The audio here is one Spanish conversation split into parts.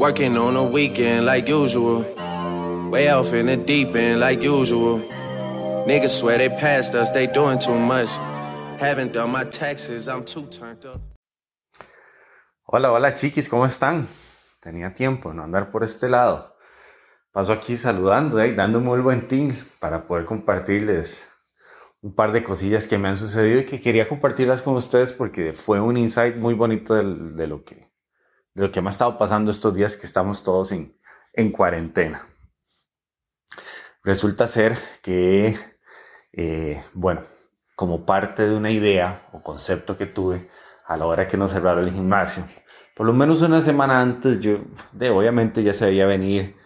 Working on a weekend like usual. Way off in the deep end like usual. Niggas swear they passed us, they doing too much. Haven't done my taxes, I'm too turned up. Hola, hola chiquis, ¿cómo están? Tenía tiempo no andar por este lado. Paso aquí saludando y dándome un buen ting para poder compartirles un par de cosillas que me han sucedido y que quería compartirlas con ustedes porque fue un insight muy bonito de, de lo, que, de lo que me ha estado pasando estos días que estamos todos en, en cuarentena. Resulta ser que, eh, bueno, como parte de una idea o concepto que tuve a la hora que nos cerraron el gimnasio, por lo menos una semana antes, yo de, obviamente ya se veía venir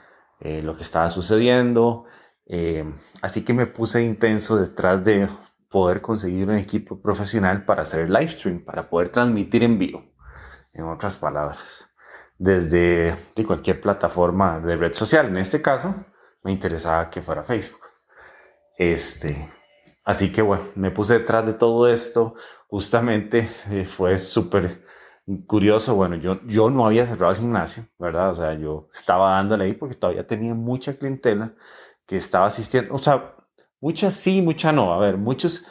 eh, lo que estaba sucediendo, eh, así que me puse intenso detrás de poder conseguir un equipo profesional para hacer el live stream, para poder transmitir en vivo, en otras palabras, desde de cualquier plataforma de red social. En este caso, me interesaba que fuera Facebook. Este, así que bueno, me puse detrás de todo esto. Justamente eh, fue súper curioso. Bueno, yo, yo no había cerrado el gimnasio, ¿verdad? O sea, yo estaba dándole ahí porque todavía tenía mucha clientela que estaba asistiendo. O sea, muchas sí, muchas no. A ver, muchos.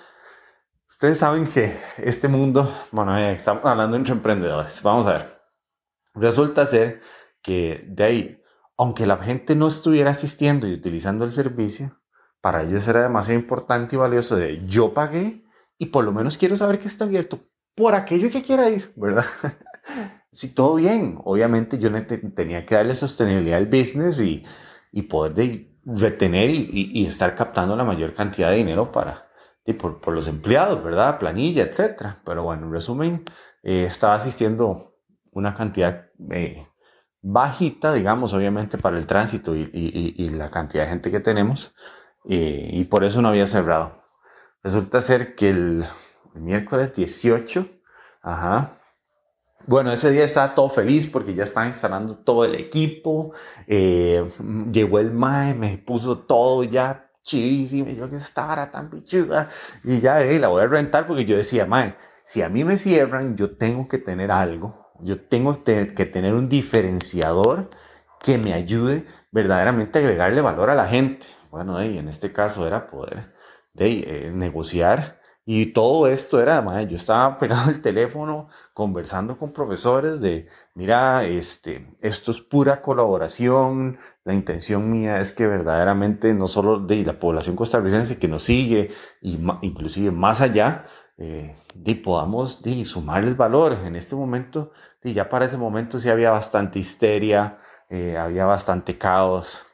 Ustedes saben que este mundo, bueno, estamos hablando entre emprendedores. Vamos a ver. Resulta ser que de ahí, aunque la gente no estuviera asistiendo y utilizando el servicio, para ellos era demasiado importante y valioso de yo pagué y por lo menos quiero saber que está abierto por aquello que quiera ir, ¿verdad? si todo bien, obviamente yo tenía que darle sostenibilidad al business y, y poder de, retener y, y, estar captando la mayor cantidad de dinero para, por, por, los empleados, ¿verdad? Planilla, etcétera. Pero bueno, en resumen, eh, estaba asistiendo una cantidad eh, bajita, digamos, obviamente para el tránsito y, y, la cantidad de gente que tenemos, eh, y por eso no había cerrado. Resulta ser que el, el miércoles 18, ajá, bueno, ese día estaba todo feliz porque ya estaba instalando todo el equipo. Eh, llegó el MAE, me puso todo ya chivísimo. Yo que esta vara tan pichuga. Y ya eh, la voy a rentar porque yo decía, MAE, si a mí me cierran, yo tengo que tener algo. Yo tengo que tener un diferenciador que me ayude verdaderamente a agregarle valor a la gente. Bueno, y en este caso era poder de, eh, negociar y todo esto era, madre, yo estaba pegado al teléfono conversando con profesores de, mira, este, esto es pura colaboración, la intención mía es que verdaderamente no solo de la población costarricense que nos sigue, y inclusive más allá, eh, podamos de, sumarles valor. En este momento, de, ya para ese momento sí había bastante histeria, eh, había bastante caos,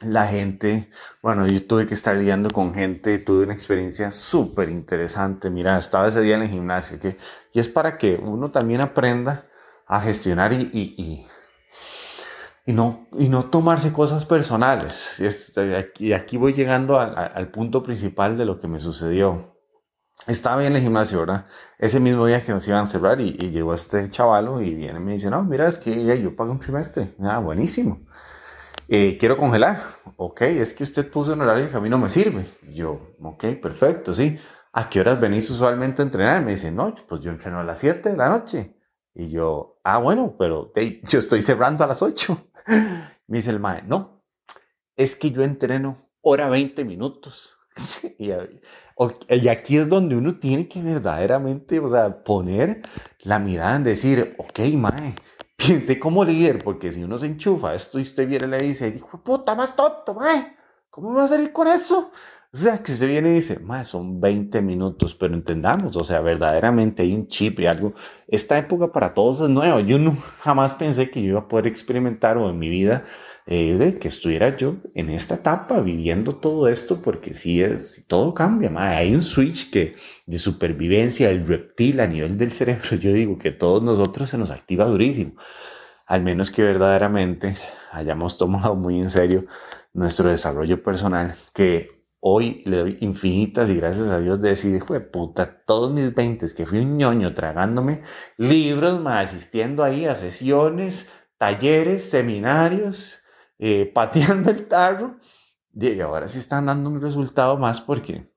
la gente, bueno, yo tuve que estar lidiando con gente, tuve una experiencia súper interesante. Mira, estaba ese día en el gimnasio, que, y es para que uno también aprenda a gestionar y, y, y, no, y no tomarse cosas personales. Y, es, aquí, aquí voy llegando al, punto principal de lo que me sucedió. Estaba en el gimnasio, ¿verdad? Ese mismo día que nos iban a cerrar y, y llegó este chavalo y viene y me dice, no, mira, es que yo pago un trimestre. Ah, buenísimo. Eh, quiero congelar. Ok, es que usted puso un horario que a mí no me sirve. yo, ok, perfecto, sí. ¿A qué horas venís usualmente a entrenar? Me dice, no, pues yo entreno a las 7 de la noche. Y yo, ah, bueno, pero yo estoy cerrando a las 8. Me dice el mae, no, es que yo entreno hora 20 minutos. y, y, aquí es donde uno tiene que verdaderamente, o sea, poner la mirada en decir, ok, mae, piense como líder, porque si uno se enchufa esto y usted viene y le dice, dijo, puta, más tonto, mae, ¿cómo va a salir con eso? O sea, que usted viene y dice, mae, son 20 minutos, pero entendamos, o sea, verdaderamente hay un chip y algo. Esta época para todos es nueva. Yo no jamás pensé que yo iba a poder experimentar o en mi vida eh, de que estuviera yo en esta etapa viviendo todo esto, porque si es, todo cambia, hay un switch que de supervivencia del reptil a nivel del cerebro, yo digo que todos nosotros se nos activa durísimo, al menos que verdaderamente hayamos tomado muy en serio nuestro desarrollo personal, que hoy le doy infinitas y gracias a Dios de decir, hijo de puta, todos mis 20 que fui un ñoño tragándome libros, asistiendo ahí a sesiones, talleres, seminarios, eh, pateando el tarro, y ahora sí están dando un resultado más porque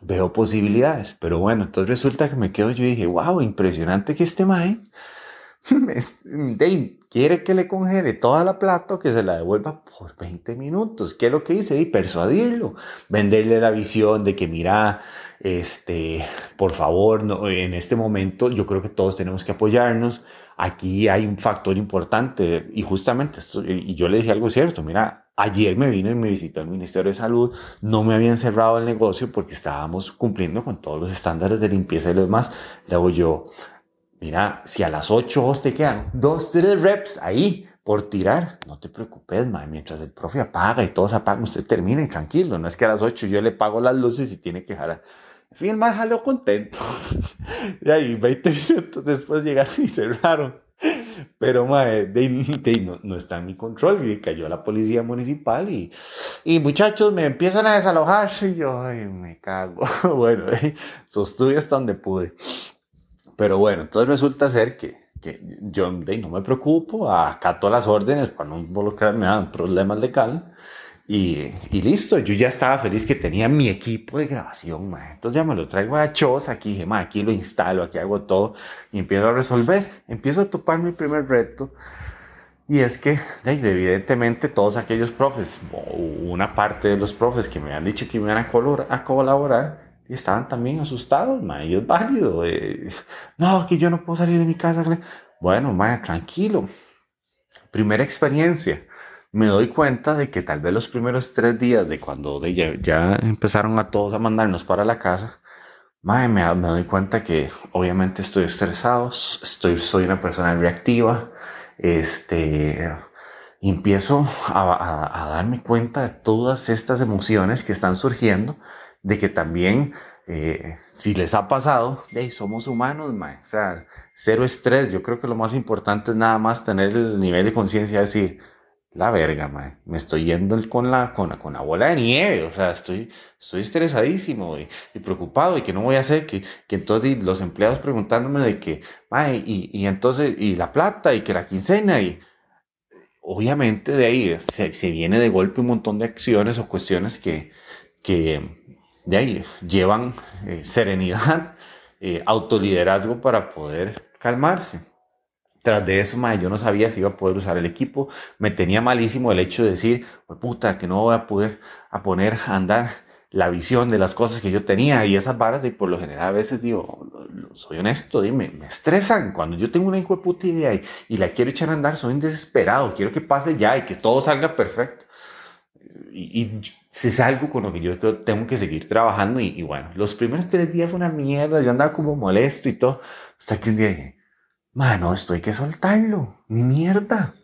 veo posibilidades. Pero bueno, entonces resulta que me quedo yo y dije, wow, impresionante que este mae quiere que le congele toda la plata o que se la devuelva por 20 minutos. ¿Qué es lo que hice? Y persuadirlo, venderle la visión de que mira, este, por favor, no, en este momento yo creo que todos tenemos que apoyarnos. Aquí hay un factor importante y justamente esto, y yo le dije algo cierto, mira, ayer me vino y me visitó el Ministerio de Salud, no me habían cerrado el negocio porque estábamos cumpliendo con todos los estándares de limpieza y lo demás. Luego yo, mira, si a las 8 vos te quedan dos, tres reps ahí por tirar, no te preocupes, man, mientras el profe apaga y todos apagan, usted termine tranquilo, no es que a las 8 yo le pago las luces y tiene que jalar. En fin, el más jaló contento. y ahí 20 minutos después llegaron y cerraron. Pero mae, no, no, está en mi control. Y cayó la policía municipal y, y muchachos me empiezan a desalojar. Y yo, ay, me cago. bueno, sostuve hasta donde pude. Pero bueno, entonces resulta ser que, que yo no me preocupo, acato las órdenes para no involucrarme en problemas de cal. Y, y, listo, yo ya estaba feliz que tenía mi equipo de grabación, ma. entonces ya me lo traigo a Chos, aquí dije, ma, aquí lo instalo, aquí hago todo y empiezo a resolver, empiezo a topar mi primer reto y es que evidentemente todos aquellos profes, una parte de los profes que me habían dicho que me iban a colaborar, estaban también asustados, ma, y es válido, eh, no, que yo no puedo salir de mi casa, bueno, ma, tranquilo, primera experiencia. Me doy cuenta de que tal vez los primeros tres días de cuando de ya, empezaron a todos a mandarnos para la casa, me, me, doy cuenta que obviamente estoy estresado, estoy, soy una persona reactiva, este, empiezo a, a, darme cuenta de todas estas emociones que están surgiendo, de que también eh, si les ha pasado, hey, somos humanos, o sea, cero estrés. Yo creo que lo más importante es nada más tener el nivel de conciencia de decir, la verga, mae. Me estoy yendo con la, con, con la bola de nieve. O sea, estoy, estoy estresadísimo y, preocupado y que no voy a hacer que, que entonces los empleados preguntándome de que, mae, y, y entonces, y la plata y que la quincena y obviamente de ahí se, se viene de golpe un montón de acciones o cuestiones que, que de ahí llevan eh, serenidad, eh, autoliderazgo para poder calmarse. Tras de eso, yo no sabía si iba a poder usar el equipo. Me tenía malísimo el hecho de decir, puta, que no voy a poder a poner a andar la visión de las cosas que yo tenía y esas varas, y por lo general a veces digo, soy honesto, dime, me estresan. Cuando yo tengo una hijo de puta idea y, y, la quiero echar a andar, soy desesperado, quiero que pase ya y que todo salga perfecto. Y, y es algo con lo que yo tengo que seguir trabajando y, y, bueno, los primeros tres días fue una mierda, yo andaba como molesto y todo, hasta que un día dije, mano, esto hay que soltarlo, ni mierda.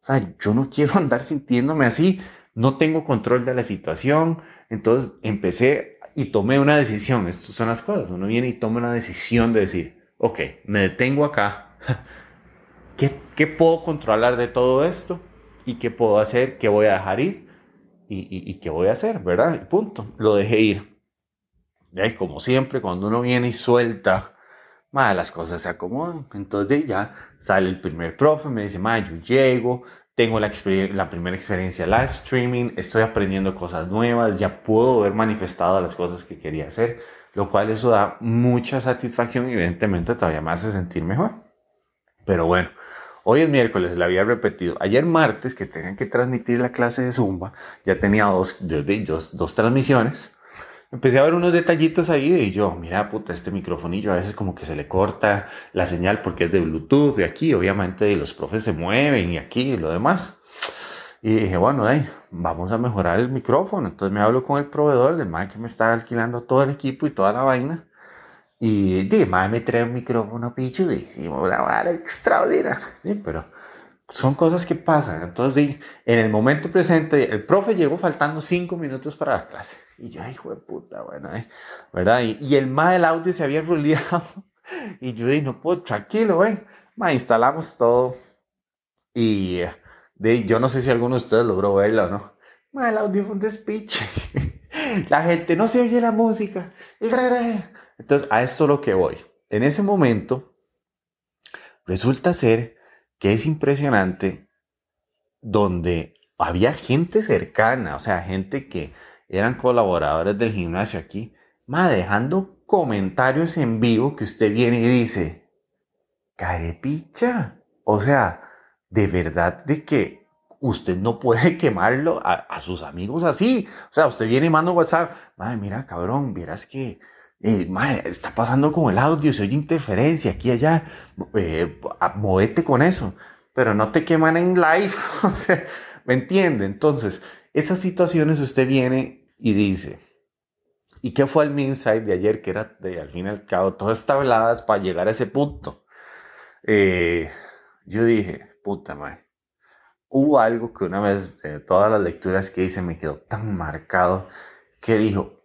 O sea, yo no quiero andar sintiéndome así, no tengo control de la situación. Entonces empecé y tomé una decisión. Estas son las cosas. Uno viene y toma una decisión de decir, ok, me detengo acá. ¿Qué, qué puedo controlar de todo esto? ¿Y qué puedo hacer? ¿Qué voy a dejar ir? ¿Y, qué voy a hacer? ¿Verdad? Punto. Lo dejé ir. Y como siempre, cuando uno viene y suelta ma, las cosas se acomodan. Entonces ya sale el primer profe, me dice, ma, yo llego, tengo la, primera experiencia live streaming, estoy aprendiendo cosas nuevas, ya puedo ver manifestado las cosas que quería hacer, lo cual eso da mucha satisfacción y evidentemente todavía me hace sentir mejor. Pero bueno, hoy es miércoles, la había repetido. Ayer martes, que tenían que transmitir la clase de Zumba, ya tenía dos, dos, dos transmisiones empecé a ver unos detallitos ahí y yo, mira, puta, este microfonillo a veces como que se le corta la señal porque es de Bluetooth de aquí, obviamente los profes se mueven y aquí y lo demás. Y dije, bueno, ahí, vamos a mejorar el micrófono. Entonces me hablo con el proveedor del man que me está alquilando todo el equipo y toda la vaina. Y dije, man, me trae un micrófono pichudísimo, una vara extraordinaria. Pero son cosas que pasan. Entonces, en el momento presente, el profe llegó faltando cinco minutos para la clase. Y yo, hijo de puta, bueno, eh", ¿verdad? Y, el más del audio se había ruleado. Y yo dije, no puedo, tranquilo, ven. Ma, instalamos todo. Y de, yo no sé si alguno de ustedes logró verlo o no. Ma, el audio fue un despiche. la gente no se oye la música. Entonces, a esto lo que voy. En ese momento, resulta ser que es impresionante donde había gente cercana, o sea, gente que eran colaboradores del gimnasio aquí, ma, dejando comentarios en vivo que usted viene y dice, carepicha, o sea, de verdad de que usted no puede quemarlo a, sus amigos así. O sea, usted viene y manda WhatsApp, madre, mira, cabrón, vieras que eh, está pasando con el audio, se oye interferencia aquí y allá, eh, movete con eso, pero no te queman en live, o sea, ¿me entiende? Entonces, esas situaciones usted viene y dice, ¿y qué fue el insight de ayer? Que era, de, al fin y al cabo, todas tabladas para llegar a ese punto. Eh, yo dije, puta madre, hubo algo que una vez de todas las lecturas que hice me quedó tan marcado que dijo,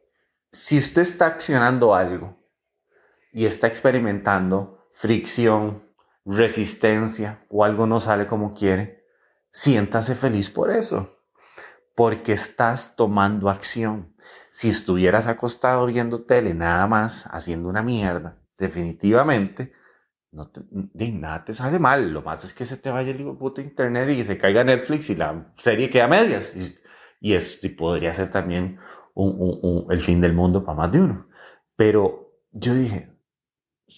si usted está accionando algo y está experimentando fricción, resistencia o algo no sale como quiere, siéntase feliz por eso, porque estás tomando acción. Si estuvieras acostado viendo tele nada más, haciendo una mierda, definitivamente, no de nada te sale mal. Lo más es que se te vaya el puto internet y se caiga Netflix y la serie queda a medias. Y, y, podría ser también el fin del mundo para más de uno. Pero yo dije,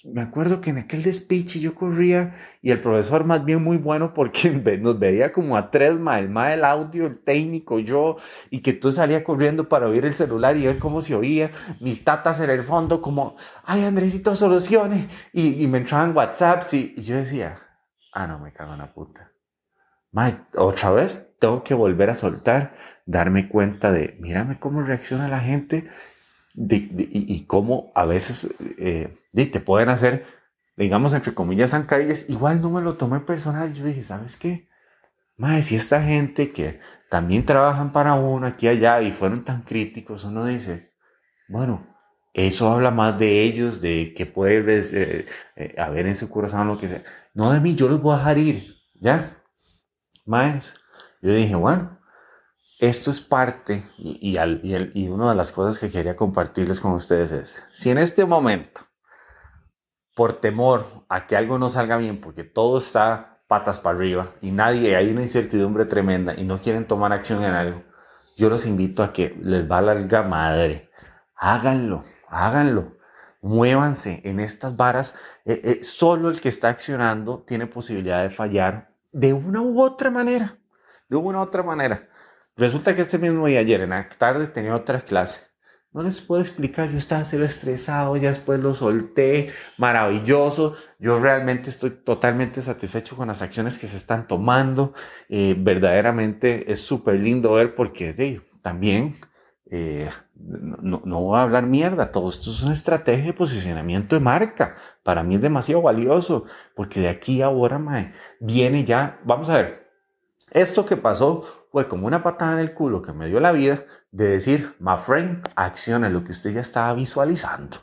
me acuerdo que en aquel despiche yo corría y el profesor más bien muy bueno porque nos veía como a tres más, el más el audio, el técnico, yo, y que tú salía corriendo para oír el celular y ver cómo se oía, mis tatas en el fondo como, ay Andresito, soluciones, y, y me entraban WhatsApps y, y, yo decía, ah, no, me cago en la puta. Mae, otra vez tengo que volver a soltar, darme cuenta de, mírame cómo reacciona la gente y, cómo a veces eh, te pueden hacer, digamos, entre comillas, zancadillas. Igual no me lo tomé personal. Yo dije, ¿sabes qué? Mae, si esta gente que también trabajan para uno aquí y allá y fueron tan críticos, uno dice, bueno, eso habla más de ellos, de que puede eh, eh, haber en su corazón lo que sea. No de mí, yo los voy a dejar ir, ¿ya? Más, yo dije, bueno, esto es parte y, y, una de las cosas que quería compartirles con ustedes es, si en este momento, por temor a que algo no salga bien, porque todo está patas para arriba y nadie, hay una incertidumbre tremenda y no quieren tomar acción en algo, yo los invito a que les va la madre. Háganlo, háganlo. Muévanse en estas varas. Eh, eh, solo el que está accionando tiene posibilidad de fallar de una u otra manera. De una u otra manera. Resulta que este mismo día, ayer en la tarde, tenía otra clase. No les puedo explicar, yo estaba cero estresado, ya después lo solté, maravilloso. Yo realmente estoy totalmente satisfecho con las acciones que se están tomando. Eh, verdaderamente es súper lindo ver porque de, también eh, no, no, voy a hablar mierda, todo esto es una estrategia de posicionamiento de marca. Para mí es demasiado valioso, porque de aquí a ahora viene ya, vamos a ver, esto que pasó fue como una patada en el culo que me dio la vida de decir, my friend, acciona lo que usted ya estaba visualizando.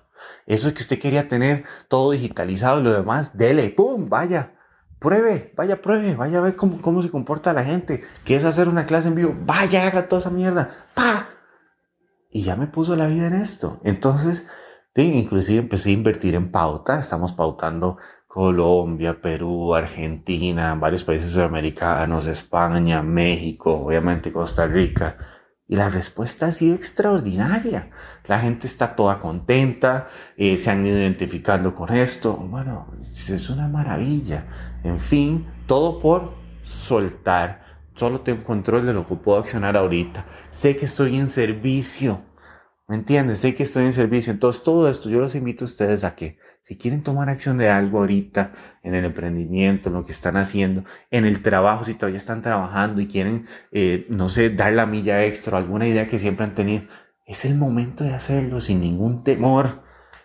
Eso es que usted quería tener todo digitalizado lo demás, dele, pum, vaya, pruebe, vaya, pruebe, vaya a ver cómo, cómo se comporta la gente. ¿Quieres hacer una clase en vivo? Vaya, haga toda esa mierda. ¡Pa! y ya me puso la vida en esto. Entonces, inclusive empecé a invertir en pauta. Estamos pautando Colombia, Perú, Argentina, varios países sudamericanos, España, México, obviamente Costa Rica. Y la respuesta ha sido extraordinaria. La gente está toda contenta, eh, se han ido identificando con esto. Bueno, es una maravilla. En fin, todo por soltar Solo tengo control de lo que puedo accionar ahorita. Sé que estoy en servicio. ¿Me entiendes? Sé que estoy en servicio. Entonces, todo esto yo los invito a ustedes a que, si quieren tomar acción de algo ahorita, en el emprendimiento, en lo que están haciendo, en el trabajo, si todavía están trabajando y quieren, eh, no sé, dar la milla extra, alguna idea que siempre han tenido, es el momento de hacerlo sin ningún temor.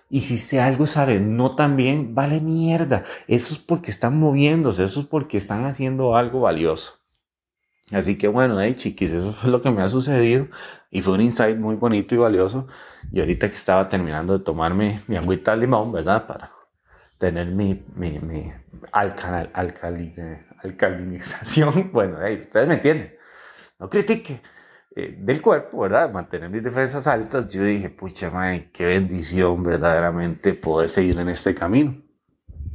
Y si algo sale no tan bien, vale mierda. Eso es porque están moviéndose, eso es porque están haciendo algo valioso. Así que bueno, hey chiquis, eso fue lo que me ha sucedido y fue un insight muy bonito y valioso. Y ahorita que estaba terminando de tomarme mi agüita de limón, ¿verdad? Para tener mi, mi, mi alcalinización. Bueno, hey, ustedes me entienden. No critique eh, del cuerpo, ¿verdad? Mantener mis defensas altas. Yo dije, pucha madre, qué bendición verdaderamente poder seguir en este camino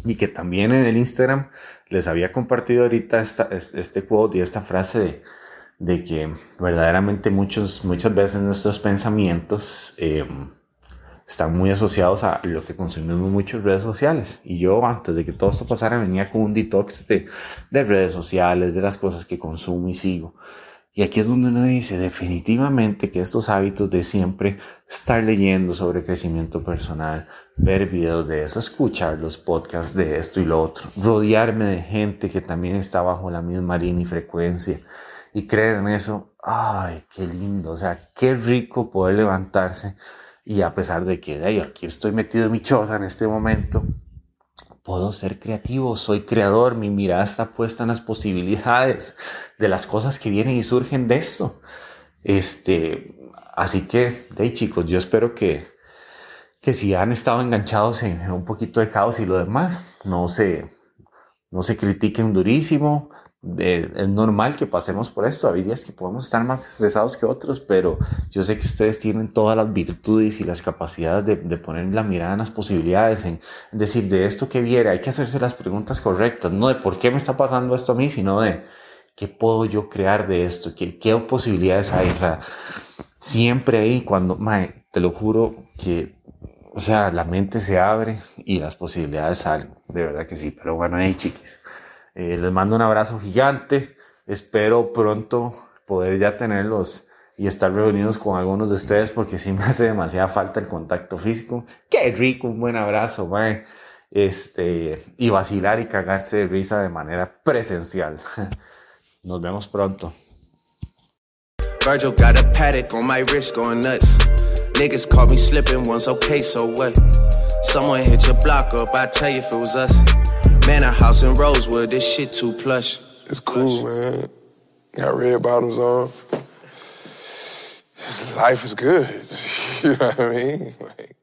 y que también en el Instagram les había compartido ahorita este quote y esta frase de, que verdaderamente muchos, muchas veces nuestros pensamientos em, están muy asociados a lo que consumimos mucho en redes sociales. Y yo antes de que todo esto pasara venía con un detox de, de redes sociales, de las cosas que consumo y sigo. Y aquí es donde uno dice definitivamente que estos hábitos de siempre estar leyendo sobre crecimiento personal, ver videos de eso, escuchar los podcasts de esto y lo otro, rodearme de gente que también está bajo la misma línea y frecuencia y creer en eso, ay, qué lindo, o sea, qué rico poder levantarse y a pesar de que hey, aquí estoy metido en mi choza en este momento, puedo ser creativo, soy creador, mi mirada está puesta en las posibilidades de las cosas que vienen y surgen de esto. Este, así que, hey chicos, yo espero que, que si han estado enganchados en, un poquito de caos y lo demás, no se, no se critiquen durísimo, es normal que pasemos por esto. Hay días que podemos estar más estresados que otros, pero yo sé que ustedes tienen todas las virtudes y las capacidades de, de poner la mirada en las posibilidades, en, decir de esto que viene. Hay que hacerse las preguntas correctas, no de por qué me está pasando esto a mí, sino de qué puedo yo crear de esto, qué, qué posibilidades hay. O sea, siempre ahí cuando, mae, te lo juro que, o sea, la mente se abre y las posibilidades salen. De verdad que sí, pero bueno, ahí chiquis. Eh, les mando un abrazo gigante. Espero pronto poder ya tenerlos y estar reunidos con algunos de ustedes porque sí me hace demasiada falta el contacto físico. Qué rico, un buen abrazo. Este, y vacilar y cagarse de risa de manera presencial. Nos vemos pronto. Virgil got a paddock on my wrist going nuts. Niggas caught me slipping once, okay, so what? Someone hit your block up, I tell you if it was us. Man, a house in Rosewood, this shit too plush. It's cool, man. Got red bottoms on. Life is good. you know what I mean? Like,